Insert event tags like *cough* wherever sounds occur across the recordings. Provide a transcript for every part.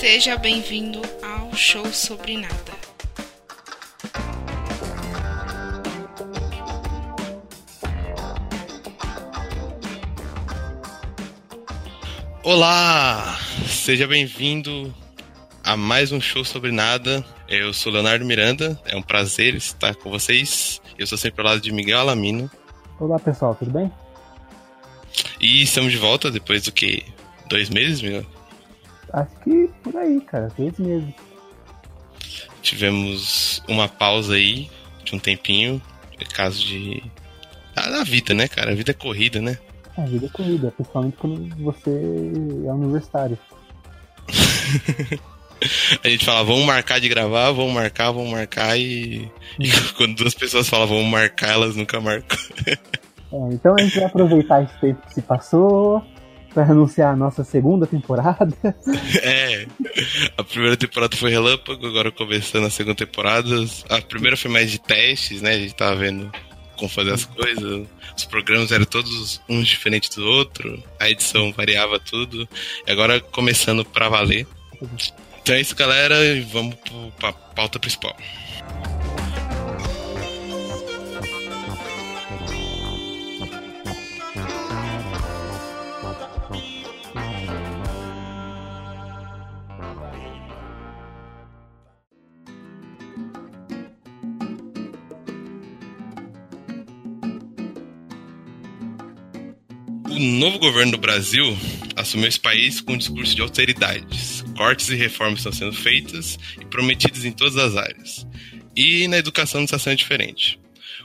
Seja bem-vindo ao Show Sobre Nada. Olá! Seja bem-vindo a mais um Show Sobre Nada. Eu sou Leonardo Miranda, é um prazer estar com vocês. Eu sou sempre ao lado de Miguel Alamino. Olá pessoal, tudo bem? E estamos de volta depois do que? Dois meses, Miguel? Acho que por aí, cara, dois meses. Tivemos uma pausa aí de um tempinho, é caso de. Ah, da vida, né, cara? A vida é corrida, né? A vida é corrida, principalmente quando você é universitário. *laughs* a gente fala, vamos marcar de gravar, vamos marcar, vamos marcar, e, e *laughs* quando duas pessoas falam, vamos marcar, elas nunca marcam. *laughs* é, então a gente vai aproveitar esse tempo que se passou, para anunciar a nossa segunda temporada. *laughs* É, a primeira temporada foi relâmpago, agora começando a segunda temporada. A primeira foi mais de testes, né? A gente tava vendo como fazer as coisas. Os programas eram todos uns diferentes do outro, a edição variava tudo. E agora começando para valer. Então é isso, galera, e vamos para a pauta principal. Governo do Brasil assumiu esse país com um discurso de austeridades. Cortes e reformas estão sendo feitas e prometidas em todas as áreas. E na educação não está sendo diferente.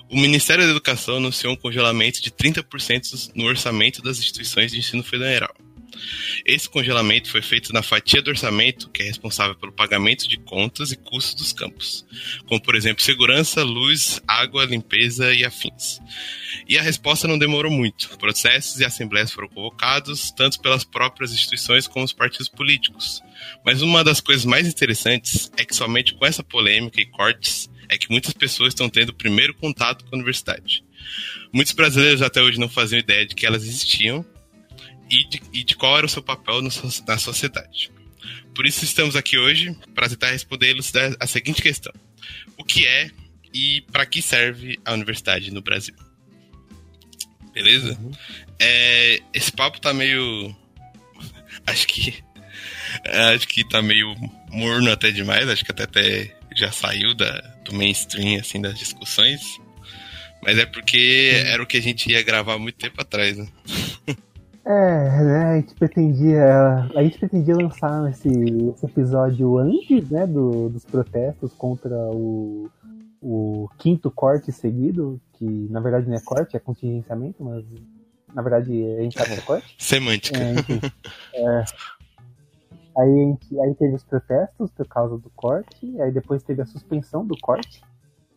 O Ministério da Educação anunciou um congelamento de 30% no orçamento das instituições de ensino federal. Esse congelamento foi feito na fatia do orçamento que é responsável pelo pagamento de contas e custos dos campos, como por exemplo segurança, luz, água, limpeza e afins. E a resposta não demorou muito. Processos e assembleias foram convocados, tanto pelas próprias instituições como os partidos políticos. Mas uma das coisas mais interessantes é que somente com essa polêmica e cortes é que muitas pessoas estão tendo o primeiro contato com a universidade. Muitos brasileiros até hoje não faziam ideia de que elas existiam e de, e de qual era o seu papel no, na sociedade. Por isso estamos aqui hoje para tentar responder a seguinte questão: O que é e para que serve a universidade no Brasil? Beleza? Uhum. É, esse papo tá meio. *laughs* Acho que. Acho que tá meio morno até demais. Acho que até, até já saiu da, do mainstream assim, das discussões. Mas é porque era o que a gente ia gravar muito tempo atrás, né? *laughs* É, né, a gente pretendia. A gente pretendia lançar esse, esse episódio antes, né, do, dos protestos contra o, o quinto corte seguido, que na verdade não é corte, é contingenciamento, mas na verdade a gente tá no corte. *laughs* Semântica. É, enfim, *laughs* é, aí, gente, aí teve os protestos por causa do corte, aí depois teve a suspensão do corte,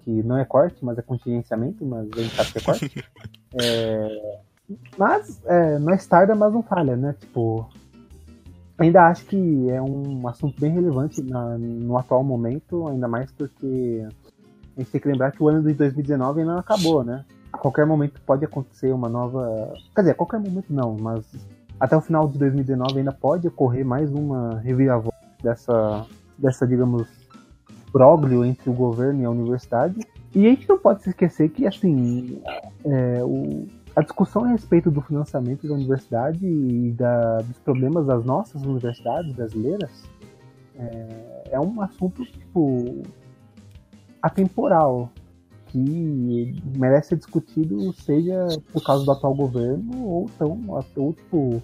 que não é corte, mas é contingenciamento, mas a gente sabe que é corte. *laughs* É, mas é, nós tarda, mas não falha, né? Tipo, ainda acho que é um assunto bem relevante na, no atual momento, ainda mais porque a gente tem que lembrar que o ano de 2019 ainda não acabou, né? A qualquer momento pode acontecer uma nova. Quer dizer, a qualquer momento não, mas até o final de 2019 ainda pode ocorrer mais uma reviravolta dessa, dessa digamos, próglio entre o governo e a universidade. E a gente não pode se esquecer que, assim, é, o, a discussão a respeito do financiamento da universidade e da, dos problemas das nossas universidades brasileiras é, é um assunto tipo atemporal que merece ser discutido seja por causa do atual governo ou tão ou, tipo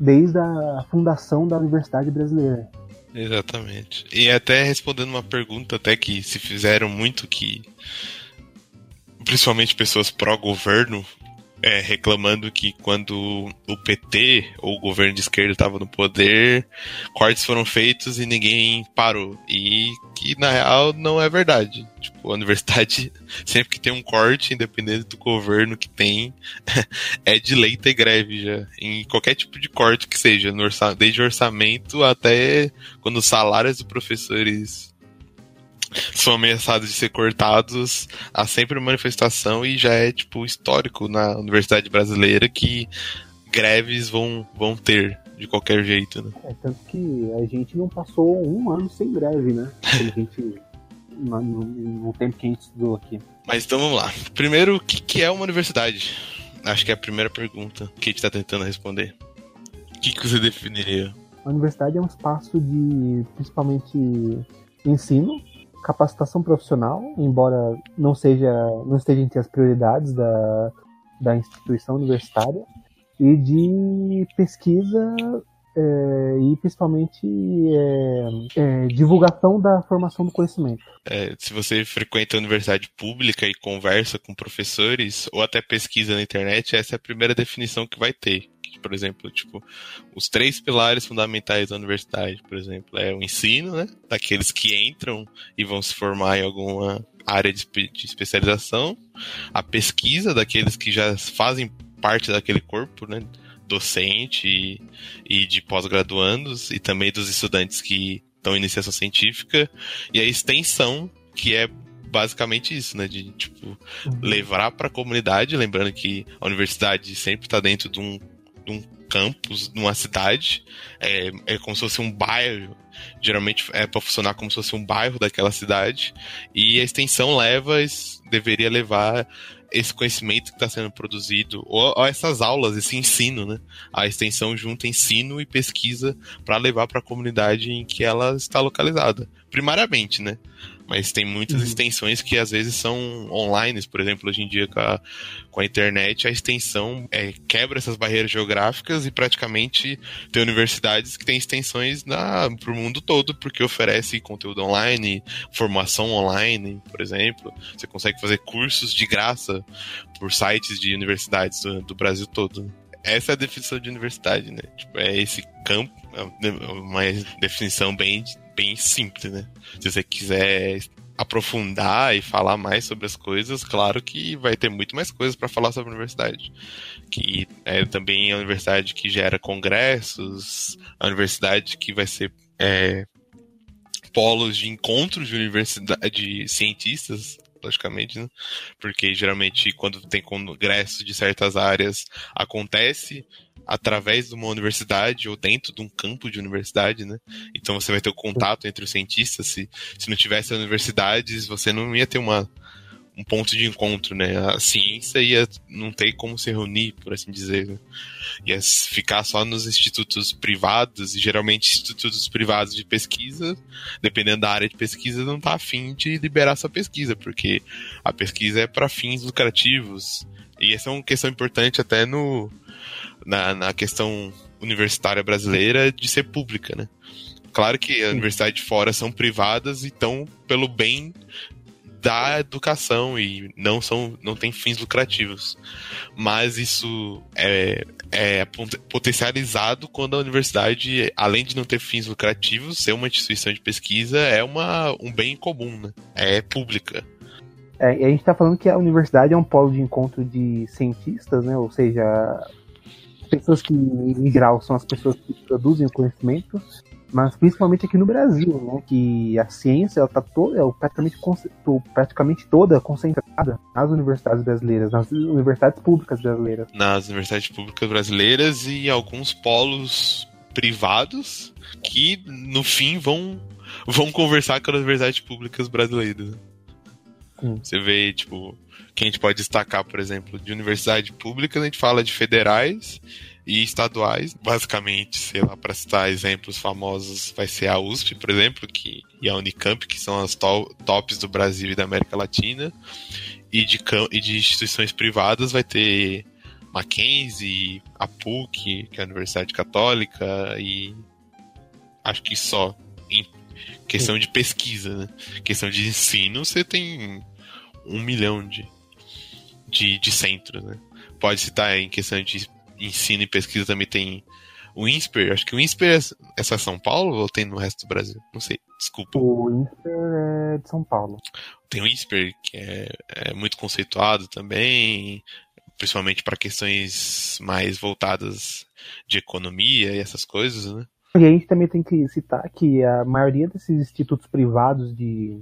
desde a fundação da universidade brasileira. Exatamente. E até respondendo uma pergunta até que se fizeram muito que principalmente pessoas pró-governo, é, reclamando que quando o PT ou o governo de esquerda estava no poder, cortes foram feitos e ninguém parou. E que na real não é verdade. Tipo, a universidade, *laughs* sempre que tem um corte, independente do governo que tem, *laughs* é de lei ter greve já. Em qualquer tipo de corte que seja, orçamento, desde orçamento até quando os salários dos professores são ameaçados de ser cortados, há sempre uma manifestação e já é tipo histórico na universidade brasileira que greves vão, vão ter. de qualquer jeito, né? É, tanto que a gente não passou um ano sem greve, né? A gente, no, no, tempo que a gente estudou aqui. Mas então vamos lá. Primeiro, o que, que é uma universidade? Acho que é a primeira pergunta que a gente está tentando responder. O que, que você definiria? A universidade é um espaço de, principalmente, ensino, capacitação profissional, embora não seja, não esteja entre as prioridades da, da instituição universitária, e de pesquisa é, e principalmente é, é, divulgação da formação do conhecimento. É, se você frequenta a universidade pública e conversa com professores ou até pesquisa na internet, essa é a primeira definição que vai ter. Por exemplo, tipo, os três pilares fundamentais da universidade, por exemplo, é o ensino, né, daqueles que entram e vão se formar em alguma área de, de especialização, a pesquisa daqueles que já fazem parte daquele corpo, né, docente e, e de pós-graduandos e também dos estudantes que estão em iniciação científica e a extensão que é basicamente isso, né, de tipo uhum. levar para a comunidade, lembrando que a universidade sempre está dentro de um, de um campus, de uma cidade, é, é como se fosse um bairro geralmente é para funcionar como se fosse um bairro daquela cidade e a extensão leva deveria levar esse conhecimento que está sendo produzido, ou, ou, essas aulas, esse ensino, né? A extensão junta ensino e pesquisa para levar para a comunidade em que ela está localizada, primariamente, né? Mas tem muitas uhum. extensões que às vezes são online, por exemplo, hoje em dia com a, com a internet, a extensão é, quebra essas barreiras geográficas e praticamente tem universidades que têm extensões para o mundo todo, porque oferece conteúdo online, formação online, por exemplo. Você consegue fazer cursos de graça por sites de universidades do, do Brasil todo. Essa é a definição de universidade, né? Tipo, é esse campo, é uma definição bem bem simples, né? Se você quiser aprofundar e falar mais sobre as coisas, claro que vai ter muito mais coisas para falar sobre a universidade. Que é também a universidade que gera congressos, a universidade que vai ser é, polos de encontros de universidade de cientistas logicamente, né? Porque geralmente quando tem congresso de certas áreas acontece através de uma universidade ou dentro de um campo de universidade, né? Então você vai ter o contato entre os cientistas. Se, se não tivesse universidades, você não ia ter uma, um ponto de encontro, né? A ciência ia não ter como se reunir, por assim dizer. Né? Ia ficar só nos institutos privados, e geralmente institutos privados de pesquisa, dependendo da área de pesquisa, não tá afim de liberar sua pesquisa, porque a pesquisa é para fins lucrativos. E essa é uma questão importante até no, na, na questão universitária brasileira de ser pública, né? Claro que as universidades de fora são privadas e estão pelo bem da educação e não são não tem fins lucrativos mas isso é, é potencializado quando a universidade além de não ter fins lucrativos ser uma instituição de pesquisa é uma, um bem comum né? é pública é, a gente está falando que a universidade é um polo de encontro de cientistas né ou seja pessoas que, em geral, são as pessoas que produzem o conhecimento, mas principalmente aqui no Brasil, né, que a ciência ela está toda, é praticamente, praticamente toda concentrada nas universidades brasileiras, nas universidades públicas brasileiras. Nas universidades públicas brasileiras e alguns polos privados que, no fim, vão, vão conversar com as universidades públicas brasileiras. Sim. Você vê, tipo, que a gente pode destacar, por exemplo, de universidade pública, a gente fala de federais e estaduais. Basicamente, sei lá, para citar exemplos famosos, vai ser a USP, por exemplo, que, e a Unicamp, que são as to tops do Brasil e da América Latina. E de, e de instituições privadas vai ter Mackenzie, a PUC, que é a Universidade Católica, e acho que só. Em questão de pesquisa, né? Questão de ensino, você tem um milhão de, de, de centros, né? Pode citar em questão de ensino e pesquisa também tem o INSPER, acho que o INSPER é, é São Paulo ou tem no resto do Brasil? Não sei, desculpa. O INSPER é de São Paulo. Tem o INSPER, que é, é muito conceituado também, principalmente para questões mais voltadas de economia e essas coisas, né? E a gente também tem que citar que a maioria desses institutos privados de,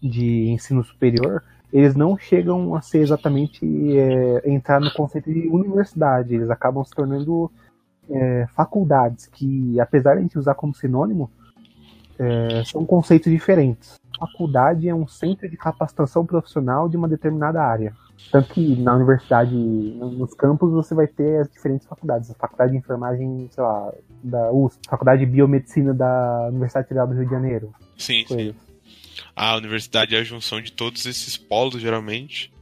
de ensino superior eles não chegam a ser exatamente é, entrar no conceito de universidade, eles acabam se tornando é, faculdades que, apesar de a gente usar como sinônimo, é, são conceitos diferentes. Faculdade é um centro de capacitação profissional de uma determinada área. Tanto que na universidade, nos campos, você vai ter as diferentes faculdades. A faculdade de enfermagem, sei lá, da USP, faculdade de biomedicina da Universidade Federal do Rio de Janeiro. Sim, sim. A universidade é a junção de todos esses polos, geralmente.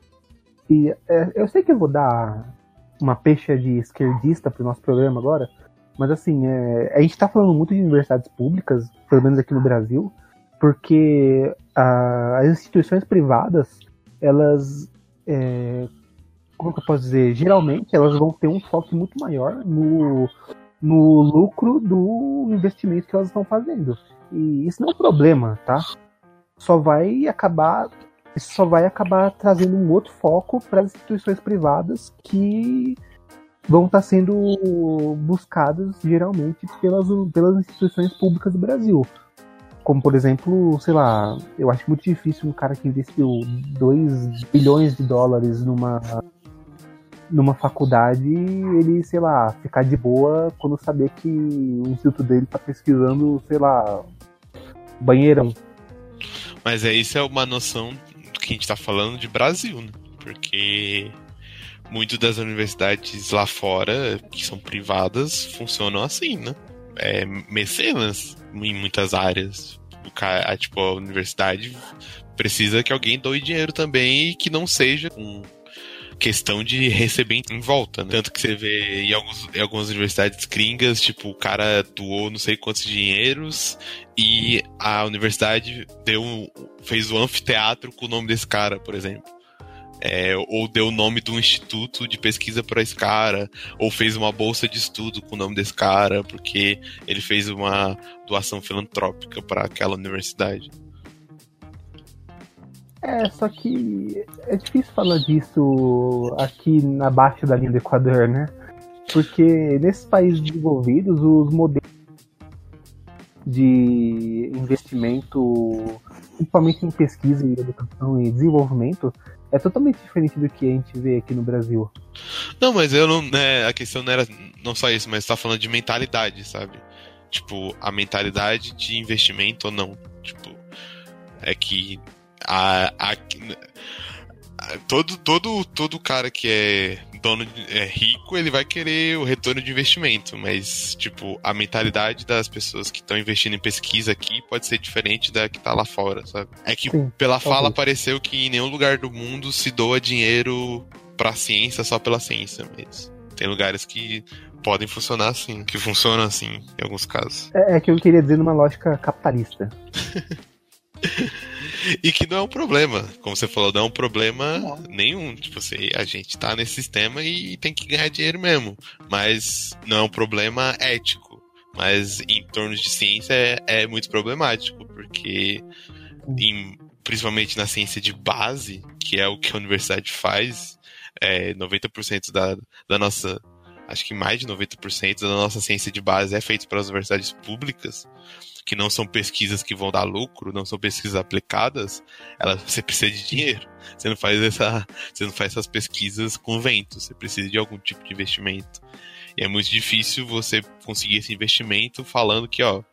E é, eu sei que eu vou dar uma pecha de esquerdista pro nosso programa agora, mas assim, é, a gente tá falando muito de universidades públicas, pelo menos aqui no Brasil, porque a, as instituições privadas, elas é, como que eu posso dizer? Geralmente elas vão ter um foco muito maior no, no lucro do investimento que elas estão fazendo. E isso não é um problema, tá? Só vai acabar isso só vai acabar trazendo um outro foco para as instituições privadas que vão estar tá sendo buscadas geralmente pelas, pelas instituições públicas do Brasil. Como, por exemplo, sei lá, eu acho muito difícil um cara que investiu 2 bilhões de dólares numa numa faculdade, ele, sei lá, ficar de boa quando saber que o instituto dele está pesquisando, sei lá, banheirão. Mas é isso é uma noção do que a gente está falando de Brasil, né? Porque muitas das universidades lá fora, que são privadas, funcionam assim, né? É, mecenas em muitas áreas. O tipo, a universidade precisa que alguém doe dinheiro também e que não seja um questão de receber em volta, né? Tanto que você vê em, alguns, em algumas universidades gringas, tipo, o cara doou não sei quantos dinheiros e a universidade deu fez o anfiteatro com o nome desse cara, por exemplo. É, ou deu o nome do instituto de pesquisa para esse cara, ou fez uma bolsa de estudo com o nome desse cara, porque ele fez uma doação filantrópica para aquela universidade. É, só que é difícil falar disso aqui na baixa da linha do Equador, né? Porque nesses países desenvolvidos, os modelos de investimento, principalmente em pesquisa e educação e desenvolvimento, é totalmente diferente do que a gente vê aqui no Brasil. Não, mas eu não. Né, a questão não era não só isso, mas tá falando de mentalidade, sabe? Tipo, a mentalidade de investimento ou não. Tipo, é que a, a, a, todo, todo, todo cara que é dono de, é rico, ele vai querer o retorno de investimento, mas tipo, a mentalidade das pessoas que estão investindo em pesquisa aqui pode ser diferente da que tá lá fora, sabe? É que Sim, pela fala pareceu que em nenhum lugar do mundo se doa dinheiro pra ciência só pela ciência, mas tem lugares que podem funcionar assim, que funcionam assim em alguns casos. É, é que eu queria dizer numa lógica capitalista. *laughs* e que não é um problema. Como você falou, não é um problema não. nenhum. Tipo, você, a gente tá nesse sistema e tem que ganhar dinheiro mesmo. Mas não é um problema ético. Mas em torno de ciência é, é muito problemático, porque em, principalmente na ciência de base, que é o que a universidade faz, é, 90% da, da nossa. Acho que mais de 90% da nossa ciência de base é feita pelas universidades públicas que não são pesquisas que vão dar lucro, não são pesquisas aplicadas, ela, você precisa de dinheiro. Você não faz essa, você não faz essas pesquisas com vento, você precisa de algum tipo de investimento. E é muito difícil você conseguir esse investimento falando que, ó,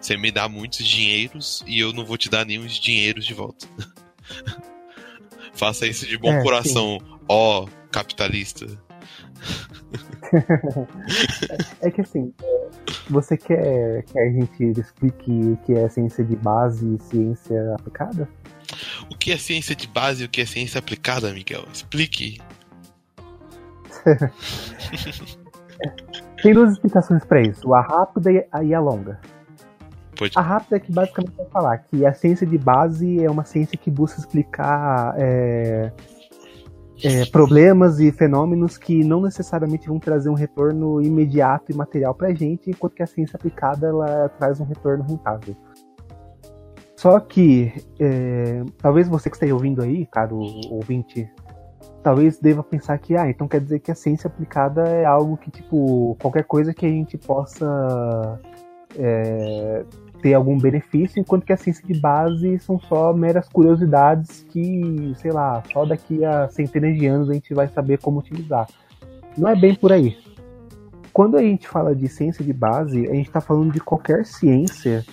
você me dá muitos dinheiros e eu não vou te dar nenhum dinheiros de volta. *laughs* Faça isso de bom é, coração, sim. ó, capitalista. É que assim, você quer que a gente explique o que é ciência de base e ciência aplicada? O que é ciência de base e o que é ciência aplicada, Miguel? Explique. *laughs* Tem duas explicações para isso, a rápida e a longa. Pode. A rápida é que basicamente vai falar que a ciência de base é uma ciência que busca explicar é, é, problemas e fenômenos que não necessariamente vão trazer um retorno imediato e material para a gente, enquanto que a ciência aplicada ela traz um retorno rentável. Só que, é, talvez você que esteja ouvindo aí, caro ouvinte, talvez deva pensar que, ah, então quer dizer que a ciência aplicada é algo que, tipo, qualquer coisa que a gente possa é, ter algum benefício, enquanto que a ciência de base são só meras curiosidades que, sei lá, só daqui a centenas de anos a gente vai saber como utilizar. Não é bem por aí. quando a gente fala de ciência de base, a gente está falando de qualquer ciência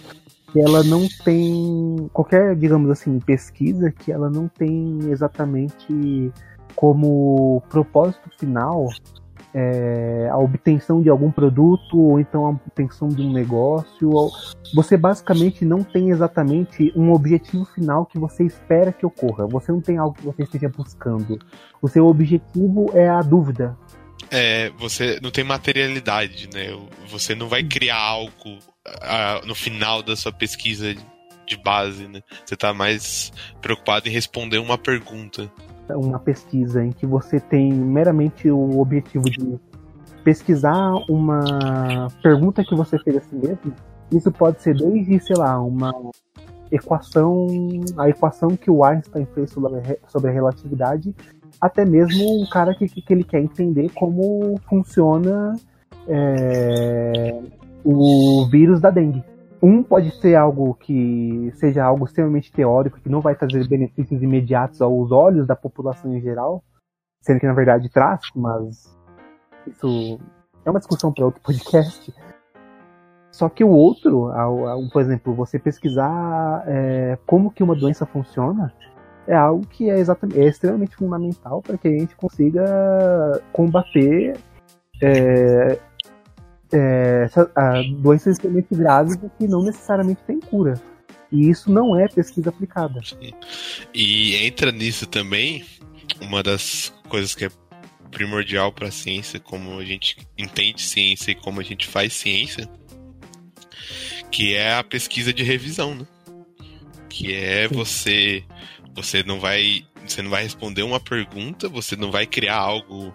que ela não tem qualquer, digamos assim, pesquisa que ela não tem exatamente como propósito final é, a obtenção de algum produto ou então a obtenção de um negócio. Você basicamente não tem exatamente um objetivo final que você espera que ocorra. Você não tem algo que você esteja buscando. O seu objetivo é a dúvida. É, você não tem materialidade, né? Você não vai criar algo no final da sua pesquisa de base, né? Você está mais preocupado em responder uma pergunta uma pesquisa em que você tem meramente o objetivo de pesquisar uma pergunta que você fez a si mesmo, isso pode ser desde, sei lá, uma equação, a equação que o Einstein fez sobre, a relatividade, até mesmo um cara que, que ele quer entender como funciona é, o vírus da dengue. Um pode ser algo que seja algo extremamente teórico, que não vai trazer benefícios imediatos aos olhos da população em geral, sendo que na verdade traz, mas isso é uma discussão para outro *laughs* podcast. Só que o outro, por exemplo, você pesquisar é, como que uma doença funciona, é algo que é, exatamente, é extremamente fundamental para que a gente consiga combater é, é, doenças extremamente graves que não necessariamente têm cura. E isso não é pesquisa aplicada. Sim. E entra nisso também uma das coisas que é primordial para a ciência, como a gente entende ciência e como a gente faz ciência, que é a pesquisa de revisão, né? Que é você você não vai você não vai responder uma pergunta, você não vai criar algo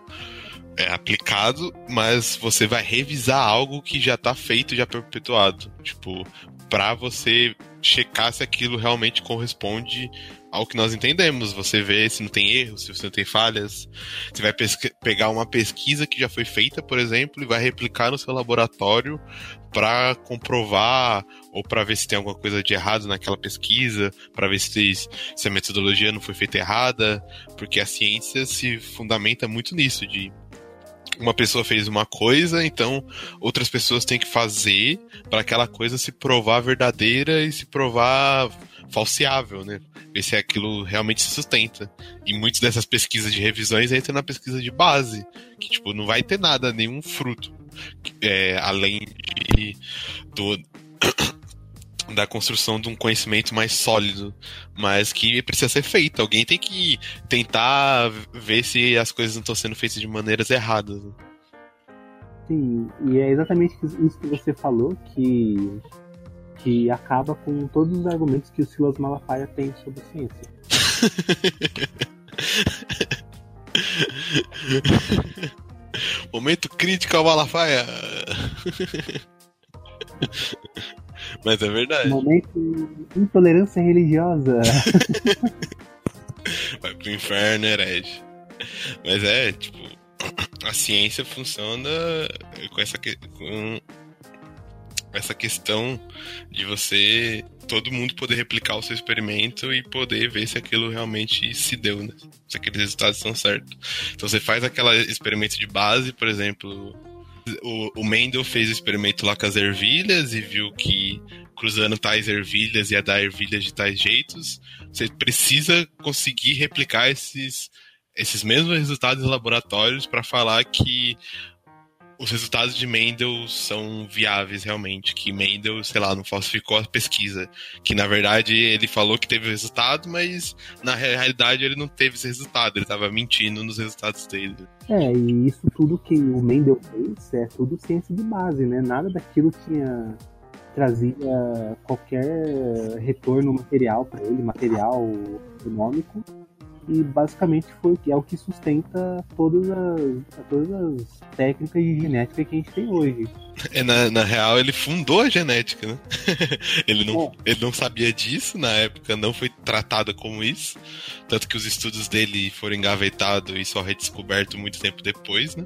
é, aplicado, mas você vai revisar algo que já tá feito, já perpetuado. Tipo, para você checar se aquilo realmente corresponde ao que nós entendemos. Você vê se não tem erros, se você não tem falhas. Você vai pegar uma pesquisa que já foi feita, por exemplo, e vai replicar no seu laboratório para comprovar ou para ver se tem alguma coisa de errado naquela pesquisa, para ver se, se a metodologia não foi feita errada, porque a ciência se fundamenta muito nisso, de uma pessoa fez uma coisa, então outras pessoas têm que fazer para aquela coisa se provar verdadeira e se provar falseável, né? Ver se aquilo realmente se sustenta. E muitas dessas pesquisas de revisões entram na pesquisa de base, que tipo não vai ter nada, nenhum fruto, é, além de do da construção de um conhecimento mais sólido, mas que precisa ser feito. Alguém tem que tentar ver se as coisas não estão sendo feitas de maneiras erradas. Sim, e é exatamente isso que você falou que que acaba com todos os argumentos que o Silas Malafaia tem sobre ciência. *laughs* Momento crítico ao Malafaia. *laughs* Mas é verdade. Momento intolerância religiosa. *laughs* Vai pro inferno, herege. Mas é, tipo, *clears throat* a ciência funciona com essa, com essa questão de você todo mundo poder replicar o seu experimento e poder ver se aquilo realmente se deu, né? Se aqueles resultados são certos. Então você faz aquele experimento de base, por exemplo, o, o Mendel fez o experimento lá com as ervilhas e viu que cruzando tais ervilhas ia dar ervilhas de tais jeitos. Você precisa conseguir replicar esses, esses mesmos resultados em laboratórios para falar que os resultados de Mendel são viáveis realmente, que Mendel, sei lá, não falsificou a pesquisa, que na verdade ele falou que teve resultado, mas na realidade ele não teve esse resultado, ele estava mentindo nos resultados dele. É, e isso tudo que o Mendel fez é tudo ciência de base, né? Nada daquilo tinha trazia qualquer retorno material para ele, material econômico e basicamente foi é o que sustenta todas as, todas as técnicas de genética que a gente tem hoje. É, na, na real, ele fundou a genética, né? *laughs* ele, não, é. ele não sabia disso, na época não foi tratado como isso. Tanto que os estudos dele foram engavetados e só redescoberto muito tempo depois, né?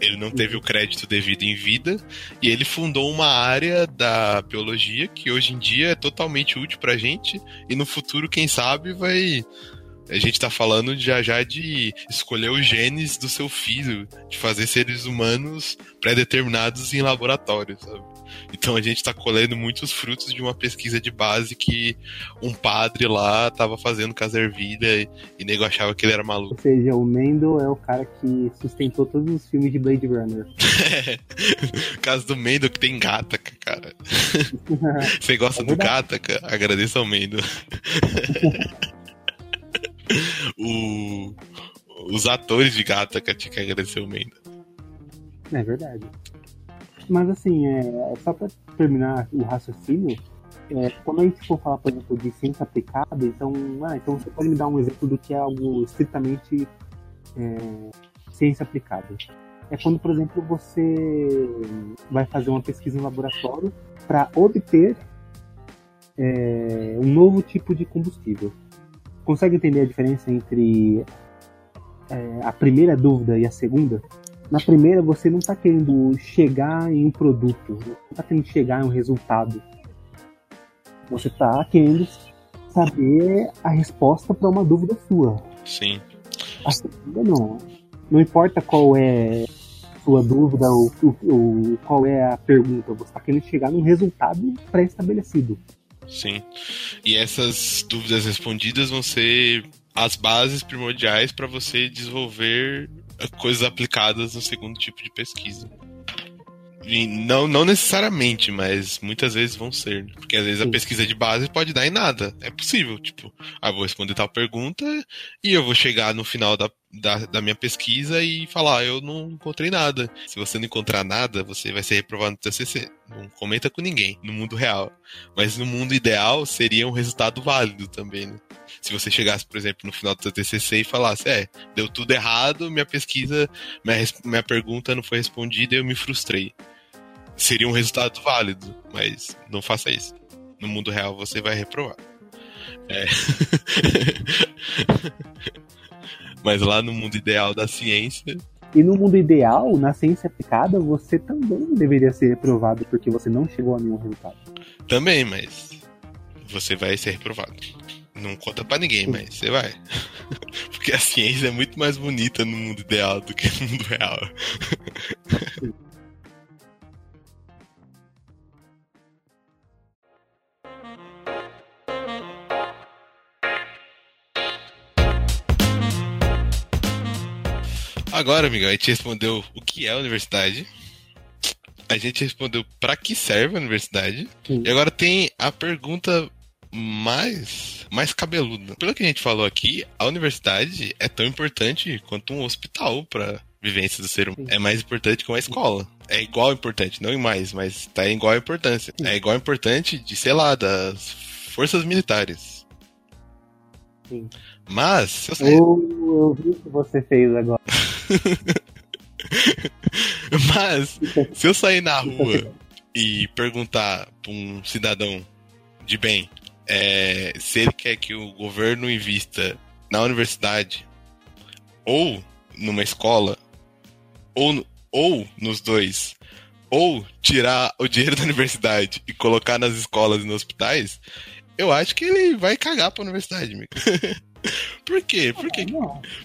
Ele não teve o crédito devido em vida e ele fundou uma área da biologia que hoje em dia é totalmente útil pra gente e no futuro, quem sabe, vai A gente tá falando já já de escolher os genes do seu filho, de fazer seres humanos pré-determinados em laboratório, sabe? Então a gente tá colhendo muitos frutos de uma pesquisa de base que um padre lá tava fazendo com as ervilhas e, e nego achava que ele era maluco. Ou seja, o Mendel é o cara que sustentou todos os filmes de Blade Runner. o *laughs* caso do Mendel que tem Gataca, cara. *laughs* Você gosta É do verdade. Gataca? Agradeça ao Mendel. *laughs* *laughs* o, os atores de Gataca tinham que agradecer o Mendel. É verdade. Mas assim, é, só pra terminar o raciocínio, é, quando a gente for falar, por exemplo, de ciência aplicada, então, ah, então você pode me dar um exemplo do que é algo estritamente é, ciência aplicada. É quando, por exemplo, você vai fazer uma pesquisa em laboratório para obter é, um novo tipo de combustível. Consegue entender a diferença entre é, a primeira dúvida e a segunda? Na primeira, você não está querendo chegar em um produto, não está querendo chegar em um resultado. Você está querendo saber a resposta para uma dúvida sua. Sim. A segunda, não. Não importa qual é a sua dúvida ou, ou- ou qual é a pergunta, você está querendo chegar num resultado pré-estabelecido. Sim. E essas dúvidas respondidas vão ser as bases primordiais para você desenvolver coisas aplicadas no segundo tipo de pesquisa. E não, não necessariamente, mas muitas vezes vão ser. né? Porque às vezes a Sim. pesquisa de base pode dar em nada. É possível. Tipo, ah, vou responder tal pergunta e eu vou chegar no final da, da, da minha pesquisa e falar, "Ah, eu não encontrei nada. Se você não encontrar nada, você vai ser reprovado no TCC. Não comenta com ninguém, no mundo real. Mas no mundo ideal seria um resultado válido também, né? Se você chegasse, por exemplo, no final do seu TCC e falasse, é, deu tudo errado, minha pesquisa, minha, minha pergunta não foi respondida e eu me frustrei. Seria um resultado válido, mas não faça isso. No mundo real você vai reprovar. É. *laughs* mas lá no mundo ideal da ciência, E no mundo ideal, na ciência aplicada, você também deveria ser reprovado porque você não chegou a nenhum resultado. também, mas você vai ser reprovado. Não conta pra ninguém, mas você vai. *laughs* Porque a ciência é muito mais bonita no mundo ideal do que no mundo real. Agora, amigão, a gente respondeu o que é a universidade. A gente respondeu pra que serve a universidade. Sim. E agora tem a pergunta mais, mais cabeluda. Pelo que a gente falou aqui, a universidade é tão importante quanto um hospital pra vivência do ser humano. É mais importante que uma escola. É igual importante, não em mais, mas tá em igual importância. É igual importante de, sei lá, das forças militares. Sim. Mas, eu sair Eu, eu vi o que você fez agora. *laughs* Mas, se eu sair na rua e perguntar pra um cidadão de bem é, se ele quer que o governo invista na universidade, ou numa escola, ou, ou nos dois, ou tirar o dinheiro da universidade e colocar nas escolas e nos hospitais, eu acho que ele vai cagar pra universidade, amigo. *laughs* Por quê? Por quê?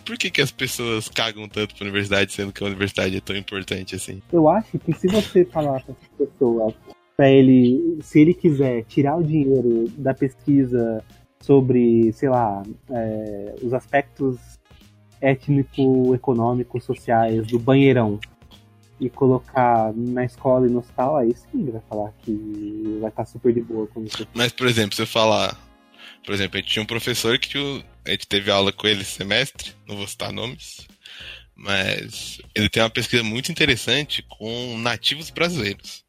Por que, que as pessoas cagam tanto pra universidade, sendo que a universidade é tão importante assim? eu acho que se você falar para essa pessoa, para ele, se ele quiser tirar o dinheiro da pesquisa sobre, sei lá, é, os aspectos étnico-econômicos, sociais do banheirão e colocar na escola e no hospital, aí sim ele vai falar que vai estar super de boa com isso. Mas, por exemplo, se eu falar. Por exemplo, a gente tinha um professor que a gente teve aula com ele semestre, não vou citar nomes, mas ele tem uma pesquisa muito interessante com nativos brasileiros.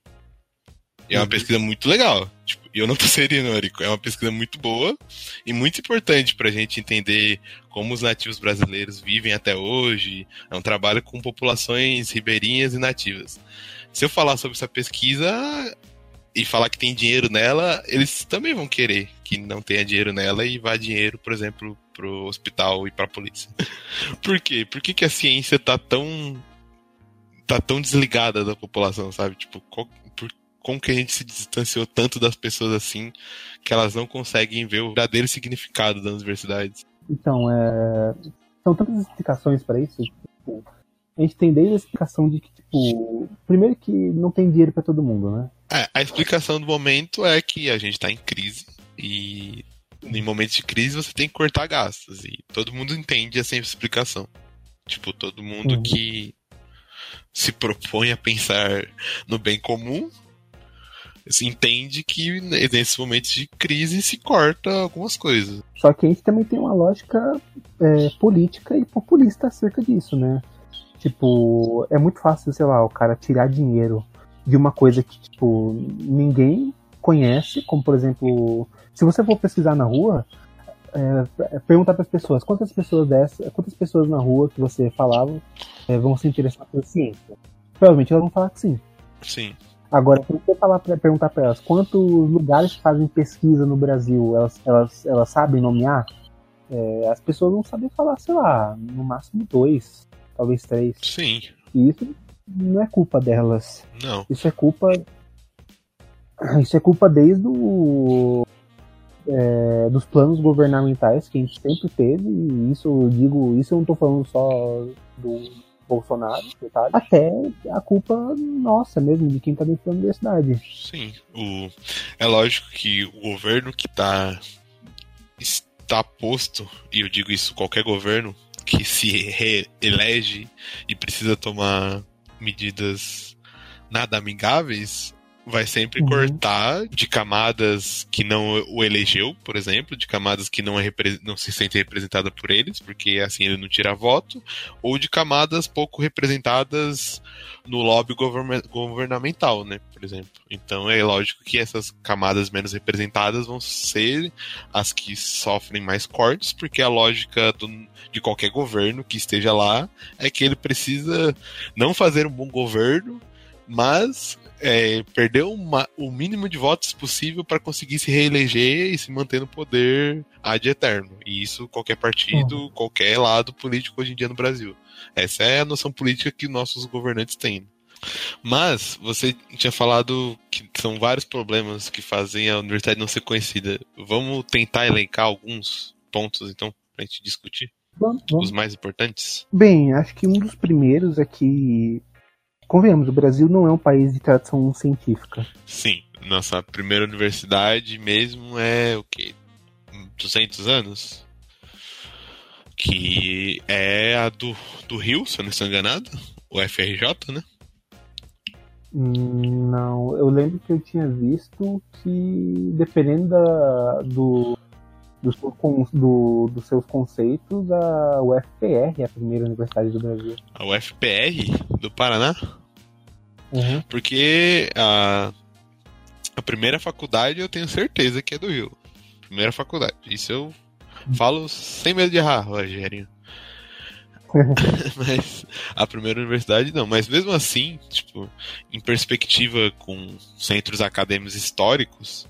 E é uma Uhum. pesquisa muito legal. Tipo, e eu não tô *laughs* sendo irônico, é uma pesquisa muito boa e muito importante pra gente entender como os nativos brasileiros vivem até hoje. É um trabalho com populações ribeirinhas e nativas. Se eu falar sobre essa pesquisa, e falar que tem dinheiro nela, eles também vão querer que não tenha dinheiro nela e vá dinheiro, por exemplo, pro hospital e pra polícia. *laughs* Por quê? Por que, que a ciência tá tão. tá tão desligada da população, sabe? Tipo, qual- como que a gente se distanciou tanto das pessoas assim que elas não conseguem ver o verdadeiro significado das universidades? Então, é... são tantas explicações para isso. Tipo, a gente tem desde a explicação de que, tipo, primeiro que não tem dinheiro para todo mundo, né? É, a explicação do momento é que a gente tá em crise e em momentos de crise você tem que cortar gastos. E todo mundo entende essa explicação. Tipo, todo mundo uhum. que se propõe a pensar no bem comum entende que nesses momentos de crise se corta algumas coisas. Só que a gente também tem uma lógica é, política e populista acerca disso, né? Tipo, é muito fácil, sei lá, o cara tirar dinheiro de uma coisa que, tipo, ninguém conhece, como por exemplo, se você for pesquisar na rua, é, perguntar para as pessoas quantas pessoas dessas, quantas pessoas na rua que você falava é, vão se interessar pela ciência. Provavelmente elas vão falar que sim. Sim. Agora, se você falar pra, perguntar para elas quantos lugares fazem pesquisa no Brasil, elas, elas, elas sabem nomear, é, as pessoas não sabem falar, sei lá, no máximo dois, talvez três. Sim. E isso não é culpa delas. Não. Isso é culpa. Isso é culpa desde o. É, dos planos governamentais que a gente sempre teve, e isso eu digo, isso eu não tô falando só do Bolsonaro, tá? até a culpa nossa mesmo, de quem tá dentro da universidade. Sim, o... é lógico que o governo que tá está posto, e eu digo isso qualquer governo, que se reelege e precisa tomar medidas nada amigáveis, vai sempre uhum. cortar de camadas que não o elegeu, por exemplo, de camadas que não, é, não se sente representada por eles, porque assim ele não tira voto, ou de camadas pouco representadas no lobby govern governamental, né, por exemplo. Então é lógico que essas camadas menos representadas vão ser as que sofrem mais cortes, porque a lógica do, de qualquer governo que esteja lá é que ele precisa não fazer um bom governo, mas é, perder uma, o mínimo de votos possível para conseguir se reeleger e se manter no poder ad eterno. E isso qualquer partido, qualquer lado político hoje em dia no Brasil. Essa é a noção política que nossos governantes têm. Mas você tinha falado que são vários problemas que fazem a universidade não ser conhecida. Vamos tentar elencar alguns pontos, então, para a gente discutir? Vamos, vamos. Os mais importantes? Bem, acho que um dos primeiros é que convenhamos, o Brasil não é um país de tradição científica. Sim, nossa primeira universidade mesmo é o quê? 200 anos? Que é a do, do Rio, se eu não estou enganado, o FRJ, né? Hum, não, eu lembro que eu tinha visto que dependendo da, do, dos, do, dos seus conceitos, a UFPR é a primeira universidade do Brasil. A UFPR do Paraná? Uhum. Porque a, a primeira faculdade eu tenho certeza que é do Rio. Primeira faculdade. Isso eu falo sem medo de errar, Rogério. *laughs* mas a primeira universidade não. Mas mesmo assim, tipo, em perspectiva com centros acadêmicos históricos,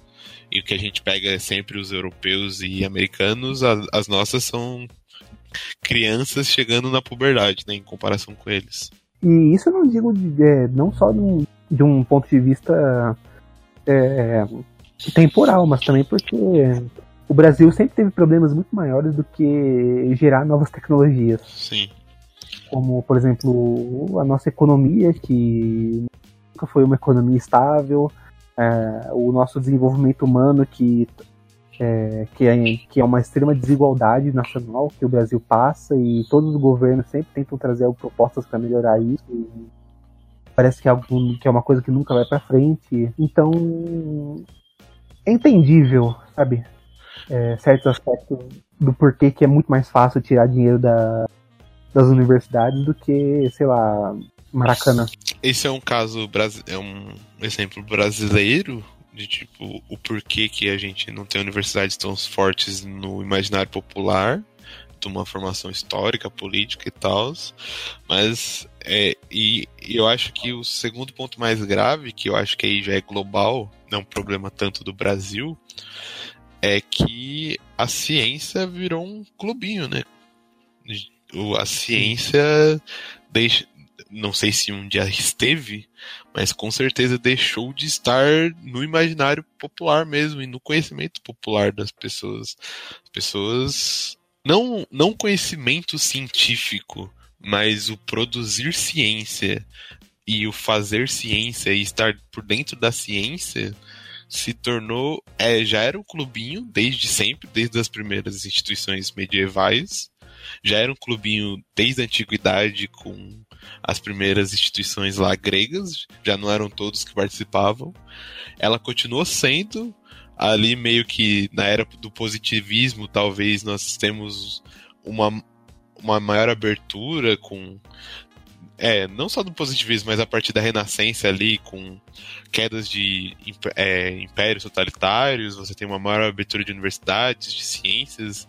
e o que a gente pega é sempre os europeus e americanos, a, as nossas são crianças chegando na puberdade, né, em comparação com eles. E isso eu não digo de, é, não só de um, de um, ponto de vista é, temporal, mas também porque o Brasil sempre teve problemas muito maiores do que gerar novas tecnologias. Sim. Como, por exemplo, a nossa economia, que nunca foi uma economia estável, é, o nosso desenvolvimento humano, que é, que, é, que é uma extrema desigualdade nacional que o Brasil passa e todos os governos sempre tentam trazer propostas para melhorar isso. parece que é, algo, que é uma coisa que nunca vai para frente. Então, é entendível, sabe? É, certos aspectos do porquê que é muito mais fácil tirar dinheiro da, das universidades do que, sei lá, Maracanã. Esse é um caso, é um exemplo brasileiro de tipo o porquê que a gente não tem universidades tão fortes no imaginário popular de uma formação histórica, política e tal, mas é, e, e, eu acho que o segundo ponto mais grave, que eu acho que aí já é global, não é um problema tanto do Brasil, é que a ciência virou um clubinho, né? A ciência deixa, não sei se um dia esteve, mas com certeza deixou de estar no imaginário popular mesmo e no conhecimento popular das pessoas. As pessoas não, não conhecimento científico, mas o produzir ciência e o fazer ciência e estar por dentro da ciência se tornou. É, já era um clubinho desde sempre, desde as primeiras instituições medievais. Já era um clubinho desde a antiguidade com as primeiras instituições lá gregas, já não eram todos que participavam. Ela continuou sendo ali meio que na era do positivismo, talvez nós temos uma, uma maior abertura com é, não só do positivismo, mas a partir da Renascença ali, com quedas de é, impérios totalitários, você tem uma maior abertura de universidades, de ciências,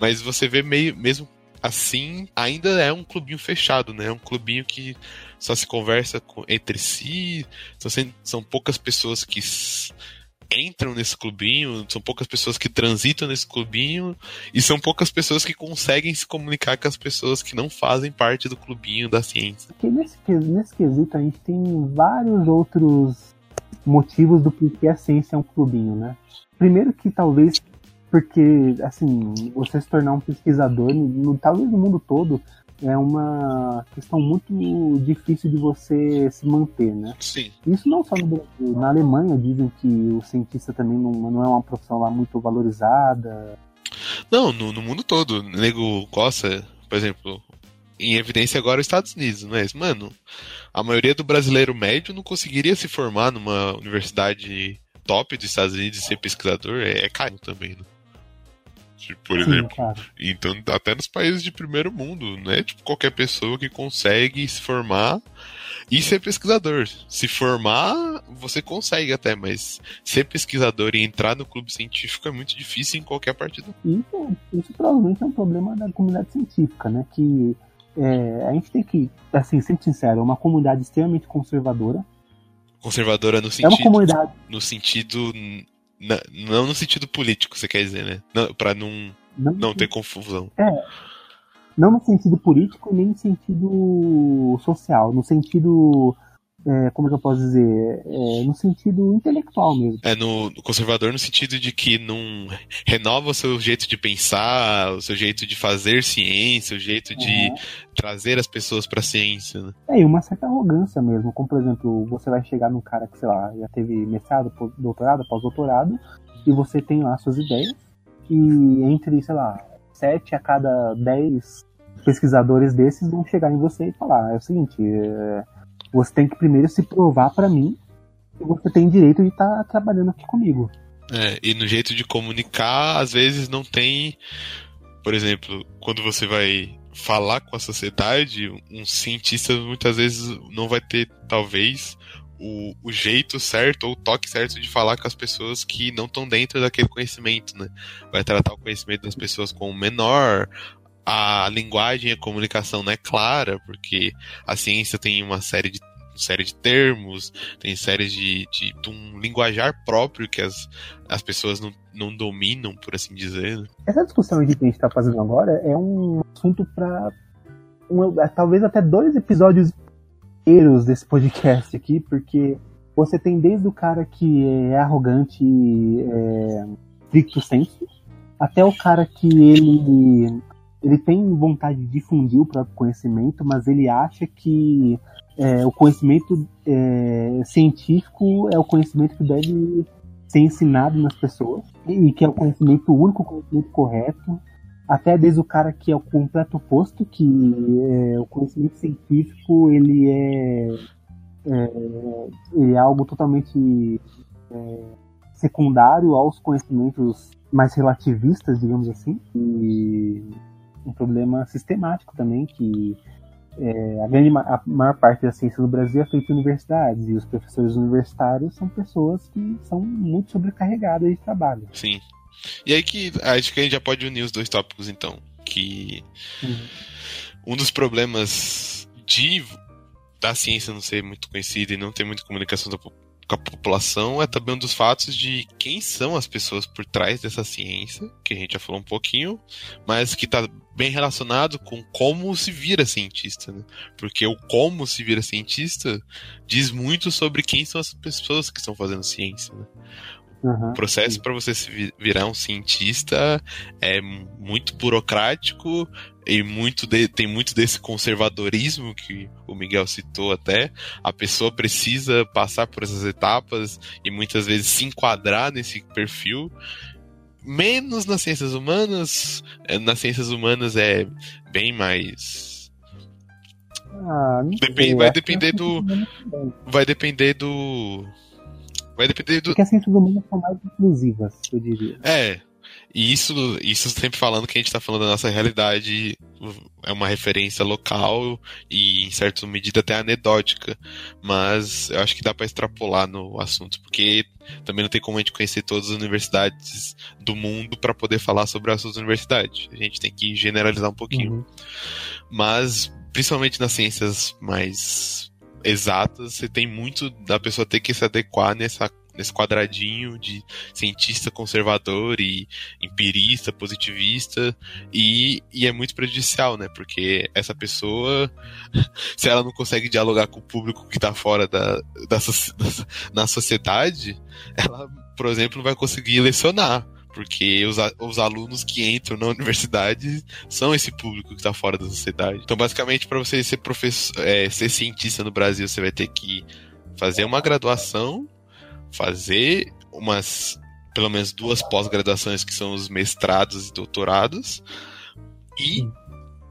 mas você vê meio, mesmo assim, ainda é um clubinho fechado, né? É um clubinho que só se conversa com, entre si, são, são poucas pessoas que entram nesse clubinho, são poucas pessoas que transitam nesse clubinho e são poucas pessoas que conseguem se comunicar com as pessoas que não fazem parte do clubinho da ciência. Porque nesse, nesse quesito a gente tem vários outros motivos do porquê a ciência é um clubinho, né? Primeiro que talvez porque, assim, você se tornar um pesquisador, no, talvez no mundo todo, é uma questão muito difícil de você se manter, né? Sim. Isso não só no Brasil. Na Alemanha dizem que o cientista também não, não é uma profissão lá muito valorizada. Não, no, no mundo todo. Nego Costa, por exemplo, em evidência agora os Estados Unidos, mas, mano, a maioria do brasileiro médio não conseguiria se formar numa universidade top dos Estados Unidos e ser pesquisador, é, é caro também, né? Tipo, por Sim, exemplo. Claro. Então, até nos países de primeiro mundo, não é tipo qualquer pessoa que consegue se formar e ser pesquisador. Se formar, você consegue até, mas ser pesquisador e entrar no clube científico é muito difícil em qualquer partido. Isso, isso provavelmente é um problema da comunidade científica, né? Que é, a gente tem que, assim, ser sincero, é uma comunidade extremamente conservadora. Conservadora no sentido. É uma comunidade. No sentido não no sentido político, você quer dizer, né? Não, pra não, não, não ter confusão. É. Não no sentido político, nem no sentido social. No sentido é, como é que eu posso dizer, é, no sentido intelectual mesmo. É, no, conservador no sentido de que não renova o seu jeito de pensar, o seu jeito de fazer ciência, o jeito de trazer as pessoas para a ciência. Né? É, e uma certa arrogância mesmo, como por exemplo, você vai chegar num cara que, sei lá, já teve mestrado, doutorado, pós-doutorado, e você tem lá suas ideias, e entre, sei lá, sete a cada dez pesquisadores desses vão chegar em você e falar, é o seguinte, é, você tem que primeiro se provar para mim que você tem direito de estar tá trabalhando aqui comigo. É, e no jeito de comunicar, às vezes não tem. Por exemplo, quando você vai falar com a sociedade, um cientista muitas vezes não vai ter, talvez, o, o, jeito certo ou o toque certo de falar com as pessoas que não estão dentro daquele conhecimento, né? Vai tratar o conhecimento das pessoas como menor, a linguagem e a comunicação não é clara, porque a ciência tem uma série de série de termos, tem séries de, de, de, um linguajar próprio que as, as pessoas não, não dominam, por assim dizer. Né? Essa discussão que a gente está fazendo agora é um assunto para é, talvez até dois episódios inteiros desse podcast aqui, porque você tem desde o cara que é arrogante, é, stricto senso, até o cara que ele ele tem vontade de difundir o próprio conhecimento, mas ele acha que é, o conhecimento é, científico é o conhecimento que deve ser ensinado nas pessoas e que é o conhecimento único, o conhecimento correto. Até desde o cara que é o completo oposto, que é, o conhecimento científico ele é, é, ele é algo totalmente é, secundário aos conhecimentos mais relativistas, digamos assim. E um problema sistemático também, que é, a, grande, a maior parte da ciência no Brasil é feita em universidades, e os professores universitários são pessoas que são muito sobrecarregadas de trabalho. Sim. E aí que acho que a gente já pode unir os dois tópicos, então. Que uhum. um dos problemas de da ciência não ser muito conhecida e não ter muita comunicação da, com a população é também um dos fatos de quem são as pessoas por trás dessa ciência, que a gente já falou um pouquinho, mas que está bem relacionado com como se vira cientista, né? Porque o como se vira cientista diz muito sobre quem são as pessoas que estão fazendo ciência, né? Aham. O processo para você se vi- virar um cientista é muito burocrático e muito de- tem muito desse conservadorismo que o Miguel citou até. A pessoa precisa passar por essas etapas e muitas vezes se enquadrar nesse perfil. Menos nas ciências humanas. Eh, Nas ciências humanas é bem mais. Ah, não Depen- sei, vai depender do-. Vai depender do. Vai depender do, Porque as ciências humanas são mais inclusivas, eu diria. É. E isso, isso sempre falando que a gente tá falando da nossa realidade, é uma referência local e, em certa medida, até anedótica. Mas eu acho que dá pra extrapolar no assunto, porque também não tem como a gente conhecer todas as universidades do mundo pra poder falar sobre as suas universidades. A gente tem que generalizar um pouquinho. Uhum. Mas, principalmente nas ciências mais exatas, você tem muito da pessoa ter que se adequar nessa, nesse quadradinho de cientista conservador e empirista, positivista, e, e é muito prejudicial, né? Porque essa pessoa, *laughs* se ela não consegue dialogar com o público que está fora da, da, soci- *laughs* na sociedade, ela, por exemplo, não vai conseguir lecionar. Porque os, os alunos que entram na universidade são esse público que está fora da sociedade. Então, basicamente, para você ser professor, é, ser cientista no Brasil, você vai ter que fazer uma graduação, fazer umas, pelo menos duas pós-graduações que são os mestrados e doutorados, e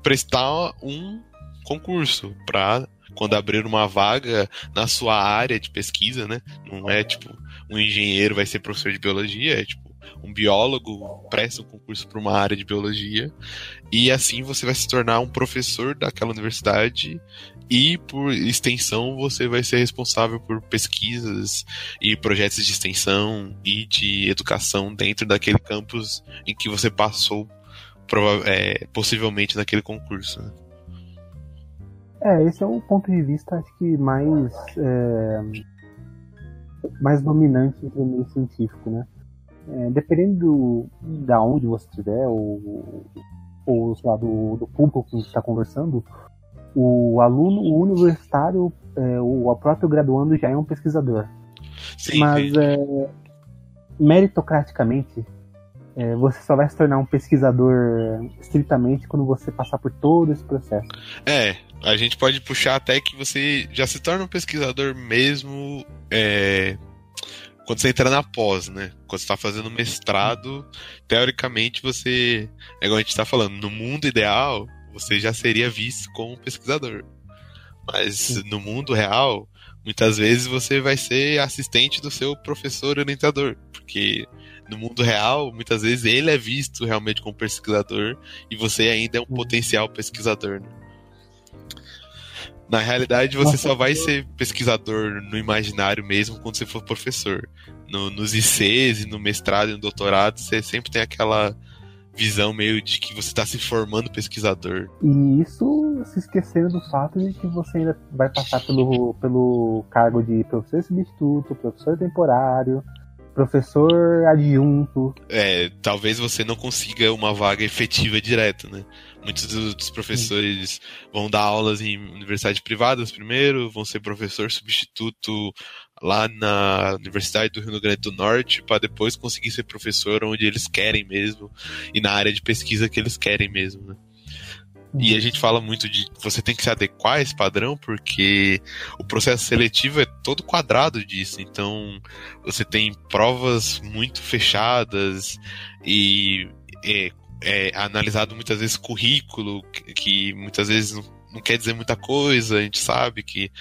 prestar um concurso para quando abrir uma vaga na sua área de pesquisa, né? Não é tipo um engenheiro vai ser professor de biologia, é tipo um biólogo presta um concurso para uma área de biologia e assim você vai se tornar um professor daquela universidade e por extensão você vai ser responsável por pesquisas e projetos de extensão e de educação dentro daquele campus em que você passou é, possivelmente naquele concurso. né? É, esse é o ponto de vista, acho que mais é, mais dominante entre o meio científico, né? É, dependendo do, da onde você estiver, ou, ou lá, do, do público que está conversando, o aluno, o universitário, é, o próprio graduando já é um pesquisador. Sim, Mas é, meritocraticamente, é, você só vai se tornar um pesquisador estritamente quando você passar por todo esse processo. É, a gente pode puxar até que você já se torna um pesquisador mesmo é, quando você entra na pós, né? Quando você está fazendo mestrado, teoricamente você, é igual a gente está falando, no mundo ideal, você já seria visto como pesquisador. Mas no mundo real, muitas vezes você vai ser assistente do seu professor orientador, porque no mundo real, muitas vezes ele é visto realmente como pesquisador e você ainda é um potencial pesquisador. Né? Na realidade, você Nossa, só vai ser pesquisador no imaginário mesmo quando você for professor. No- nos ICs e no mestrado e no doutorado, você sempre tem aquela visão meio de que você está se formando pesquisador. E isso se esquecendo do fato de que você ainda vai passar pelo, pelo cargo de professor substituto, professor temporário, professor adjunto. É, talvez você não consiga uma vaga efetiva direta, né? Muitos do- dos professores vão dar aulas em universidades privadas primeiro, vão ser professor substituto lá na Universidade do Rio Grande do Norte, para depois conseguir ser professor onde eles querem mesmo e na área de pesquisa que eles querem mesmo, né? E a gente fala muito de você tem que se adequar a esse padrão, porque o processo seletivo é todo quadrado disso. Então, você tem provas muito fechadas e é, é analisado muitas vezes currículo, que, que muitas vezes não, não quer dizer muita coisa. A gente sabe que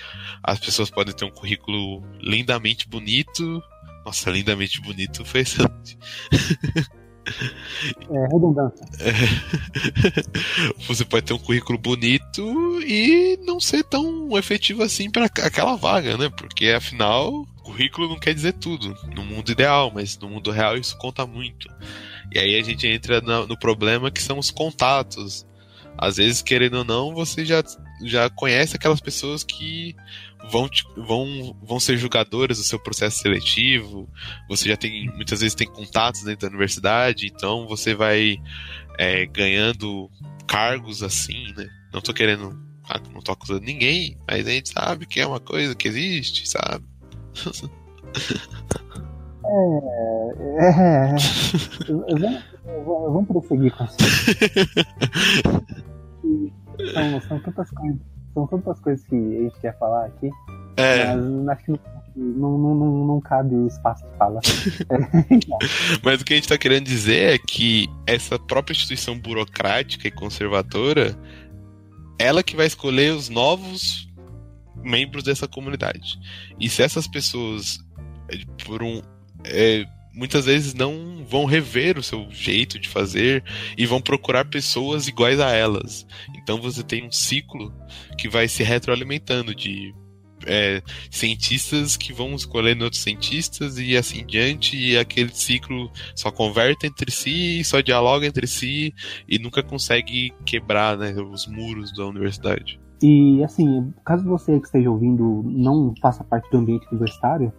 as pessoas podem ter um currículo lindamente bonito. Nossa, lindamente bonito foi excelente. *laughs* É, redundância. *laughs* você pode ter um currículo bonito e não ser tão efetivo assim para aquela vaga, né? Porque afinal, currículo não quer dizer tudo no mundo ideal, mas no mundo real isso conta muito. E aí a gente entra no, no problema que são os contatos. Às vezes, querendo ou não, você já, já conhece aquelas pessoas que vão, vão, vão ser julgadoras do seu processo seletivo. Você já tem, muitas vezes, tem contatos dentro da universidade, então você vai é, ganhando cargos assim, né? Não tô querendo. ah, Não tô acusando ninguém, mas a gente sabe que é uma coisa que existe, sabe? É. é *laughs* vamos, vamos prosseguir com isso. *laughs* São, são, tantas coisas, são tantas coisas que a gente quer falar aqui. É. Mas acho que não, não, não, não cabe o espaço de fala. *laughs* Mas o que a gente está querendo dizer é que essa própria instituição burocrática e conservadora, ela que vai escolher os novos membros dessa comunidade. E se essas pessoas, por um. É, muitas vezes não vão rever o seu jeito de fazer e vão procurar pessoas iguais a elas. Então você tem um ciclo que vai se retroalimentando de é, cientistas que vão escolhendo outros cientistas e assim diante, e aquele ciclo só converta entre si, só dialoga entre si e nunca consegue quebrar né, os muros da universidade. E assim, caso você que esteja ouvindo não faça parte do ambiente universitário,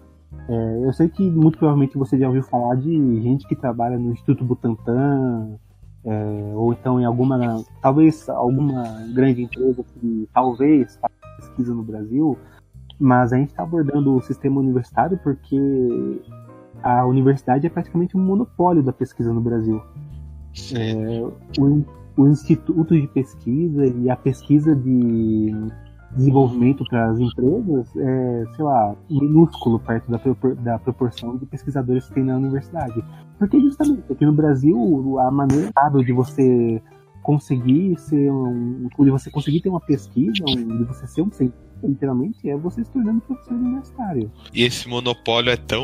é, eu sei que muito provavelmente você já ouviu falar de gente que trabalha no Instituto Butantan, é, ou então em alguma, talvez alguma grande empresa que talvez faça pesquisa no Brasil, mas a gente está abordando o sistema universitário porque a universidade é praticamente um monopólio da pesquisa no Brasil. É, o, o instituto de pesquisa e a pesquisa de desenvolvimento para as empresas é, sei lá, minúsculo perto da, propor da proporção de pesquisadores que tem na universidade. Porque justamente aqui no Brasil, a maneira de você conseguir ser um. de você conseguir ter uma pesquisa, de você ser um cientista literalmente, é você se tornando professor universitário. E esse monopólio é tão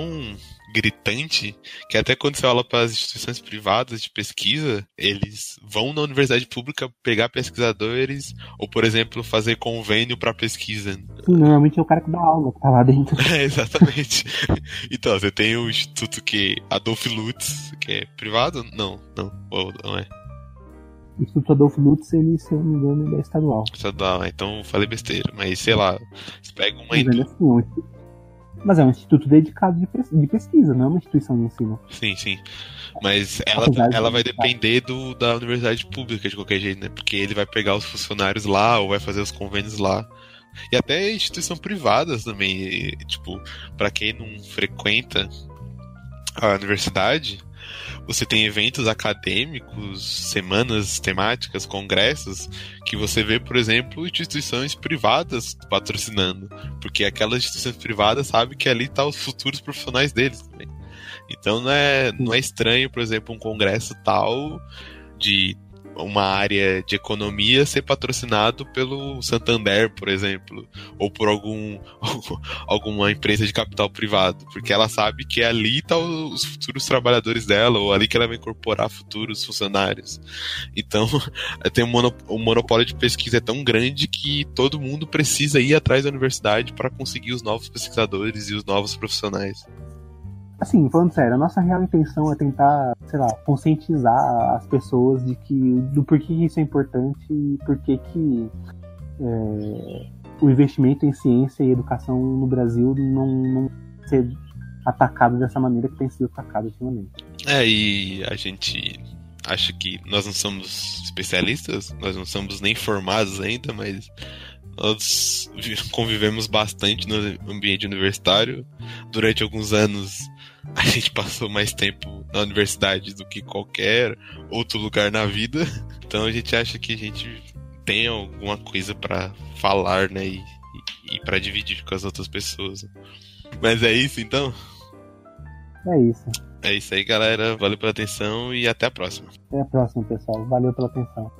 gritante que até quando você fala para as instituições privadas de pesquisa, eles vão na universidade pública pegar pesquisadores ou, por exemplo, fazer convênio para pesquisa. Sim, normalmente é o cara que dá aula que tá lá dentro. *laughs* É, exatamente. *laughs* então, você tem o instituto que Adolf Lutz, que é privado? Não, não, não é. O Instituto Adolfo Lutz, ele, se eu não me engano, ele é estadual. Estadual, então falei besteira. Mas sei lá, você pega uma. Mas, é, assim, mas é um instituto dedicado de pesquisa, não é uma instituição de ensino. Sim, sim. Mas ela, ela vai depender do, da universidade pública de qualquer jeito, né? Porque ele vai pegar os funcionários lá ou vai fazer os convênios lá. E até instituição privadas também. E, tipo, para quem não frequenta a universidade, você tem eventos acadêmicos, semanas temáticas, congressos, que você vê, por exemplo, instituições privadas patrocinando. Porque aquelas instituições privadas sabem que ali estão tá os futuros profissionais deles também. Então não é, não é estranho, por exemplo, um congresso tal de uma área de economia ser patrocinado pelo Santander, por exemplo, ou por algum *laughs* alguma empresa de capital privado, porque ela sabe que ali estão tá os futuros trabalhadores dela, ou ali que ela vai incorporar futuros funcionários. Então, *laughs* tem um, monopólio de pesquisa é tão grande que todo mundo precisa ir atrás da universidade para conseguir os novos pesquisadores e os novos profissionais. Assim, falando sério, a nossa real intenção é tentar, sei lá, conscientizar as pessoas de que do porquê isso é importante e porquê que é, o investimento em ciência e educação no Brasil não, não ser atacado dessa maneira que tem sido atacado ultimamente. É, e a gente acha que nós não somos especialistas, nós não somos nem formados ainda, mas nós convivemos bastante no ambiente universitário. Durante alguns anos *laughs* a gente passou mais tempo na universidade do que qualquer outro lugar na vida. *laughs* Então a gente acha que a gente tem alguma coisa para falar, né? E, e, e para dividir com as outras pessoas. Mas é isso então? É isso. É isso aí, galera. Valeu pela atenção e até a próxima. Até a próxima, pessoal. Valeu pela atenção.